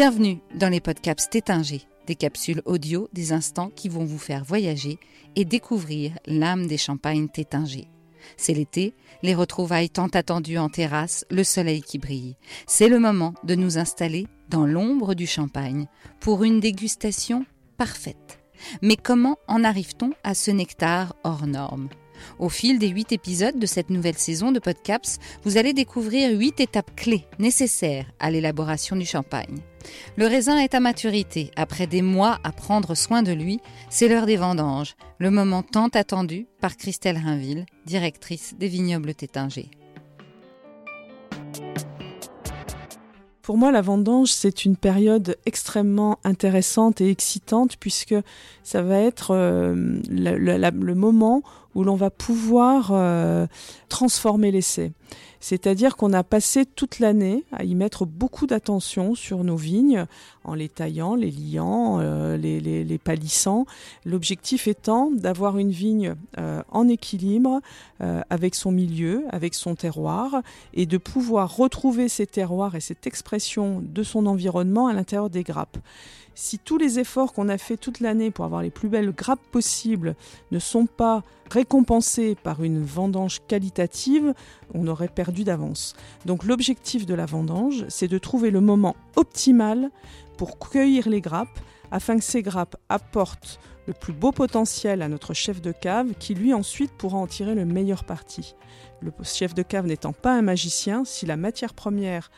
Bienvenue dans les podcasts Tétinger, des capsules audio, des instants qui vont vous faire voyager et découvrir l'âme des champagnes Tétinger. C'est l'été, les retrouvailles tant attendues en terrasse, le soleil qui brille. C'est le moment de nous installer dans l'ombre du champagne pour une dégustation parfaite. Mais comment en arrive-t-on à ce nectar hors norme? Au fil des huit épisodes de cette nouvelle saison de Podcaps, vous allez découvrir huit étapes clés nécessaires à l'élaboration du champagne. Le raisin est à maturité. Après des mois à prendre soin de lui, c'est l'heure des vendanges, le moment tant attendu par Christelle Rainville, directrice des vignobles Tétinger. Pour moi, la vendange, c'est une période extrêmement intéressante et excitante puisque ça va être euh, le, moment où l'on va pouvoir euh, transformer l'essai. C'est-à-dire qu'on a passé toute l'année à y mettre beaucoup d'attention sur nos vignes, en les taillant, les liant, euh, les, palissant. L'objectif étant d'avoir une vigne euh, en équilibre avec son milieu, avec son terroir, et de pouvoir retrouver ces terroirs et cette expression de son environnement à l'intérieur des grappes. Si tous les efforts qu'on a fait toute l'année pour avoir les plus belles grappes possibles ne sont pas récompensés par une vendange qualitative, on perdu d'avance. Donc l'objectif de la vendange, c'est de trouver le moment optimal pour cueillir les grappes afin que ces grappes apportent le plus beau potentiel à notre chef de cave qui lui ensuite pourra en tirer le meilleur parti. Le chef de cave n'étant pas un magicien, si la matière première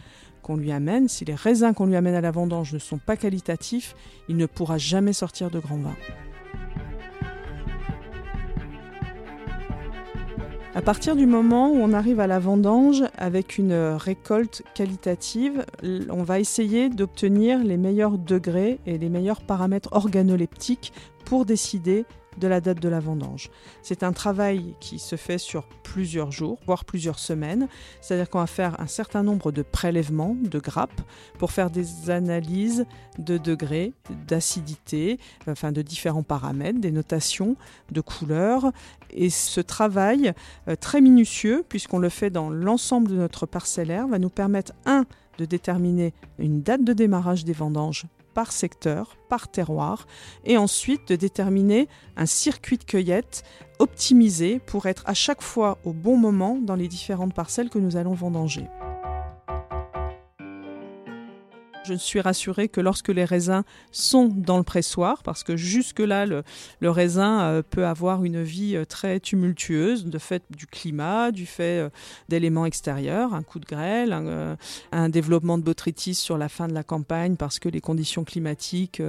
qu'on lui amène, si les raisins qu'on lui amène à la vendange ne sont pas qualitatifs, il ne pourra jamais sortir de grand vin. À partir du moment où on arrive à la vendange avec une récolte qualitative, on va essayer d'obtenir les meilleurs degrés et les meilleurs paramètres organoleptiques pour décider de la date de la vendange. C'est un travail qui se fait sur plusieurs jours, voire plusieurs semaines. C'est-à-dire qu'on va faire un certain nombre de prélèvements de grappes pour faire des analyses de degrés, d'acidité, enfin de différents paramètres, des notations de couleurs. Et ce travail euh, très minutieux, puisqu'on le fait dans l'ensemble de notre parcellaire, va nous permettre, un, de déterminer une date de démarrage des vendanges par secteur, par terroir, et ensuite de déterminer un circuit de cueillette optimisé pour être à chaque fois au bon moment dans les différentes parcelles que nous allons vendanger. Je suis rassurée que lorsque les raisins sont dans le pressoir, parce que jusque-là, le, raisin euh, peut avoir une vie euh, très tumultueuse, de fait du climat, du fait euh, d'éléments extérieurs, un coup de grêle, un, développement de botrytis sur la fin de la campagne parce que les conditions climatiques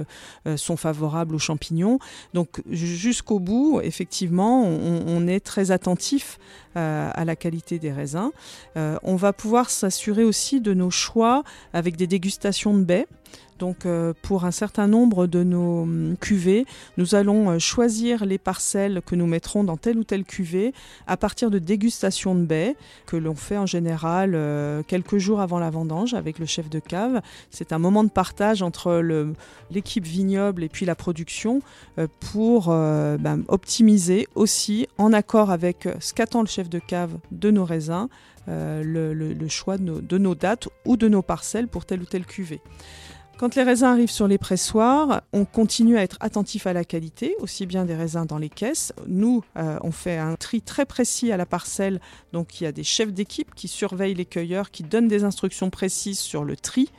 sont favorables aux champignons. Donc jusqu'au bout, effectivement, on, est très attentif à la qualité des raisins. on va pouvoir s'assurer aussi de nos choix avec des dégustations de baie. Donc euh, pour un certain nombre de nos hum, cuvées, nous allons euh, choisir les parcelles que nous mettrons dans telle ou telle cuvée à partir de dégustation de baies que l'on fait en général euh, quelques jours avant la vendange avec le chef de cave. C'est un moment de partage entre l'équipe vignoble et puis la production pour ben, optimiser aussi en accord avec ce qu'attend le chef de cave de nos raisins le, choix de nos, de nos dates ou de nos parcelles pour telle ou telle cuvée. Quand les raisins arrivent sur les pressoirs, on continue à être attentif à la qualité, aussi bien des raisins dans les caisses. Nous, euh, on fait un tri très précis à la parcelle, donc il y a des chefs d'équipe qui surveillent les cueilleurs, qui donnent des instructions précises sur le tri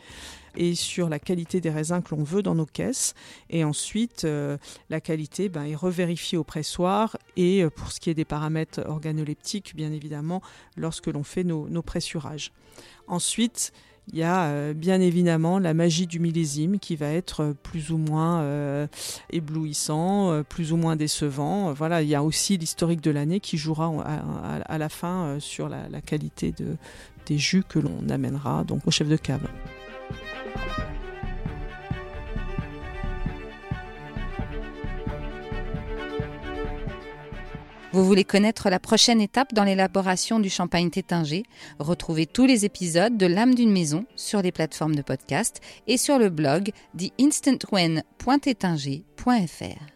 et sur la qualité des raisins que l'on veut dans nos caisses. Et ensuite, euh, la qualité ben, est revérifiée au pressoir et euh, pour ce qui est des paramètres organoleptiques, bien évidemment, lorsque l'on fait nos, nos pressurages. Ensuite, il y a euh, bien évidemment la magie du millésime qui va être euh, plus ou moins euh, éblouissant, plus ou moins décevant. Voilà, il y a aussi l'historique de l'année qui jouera à, la fin sur la, qualité de, des jus que l'on amènera donc au chef de cave. Vous voulez connaître la prochaine étape dans l'élaboration du champagne tétinger Retrouvez tous les épisodes de L'âme d'une maison sur les plateformes de podcast et sur le blog theinstantwen.tétinger.fr.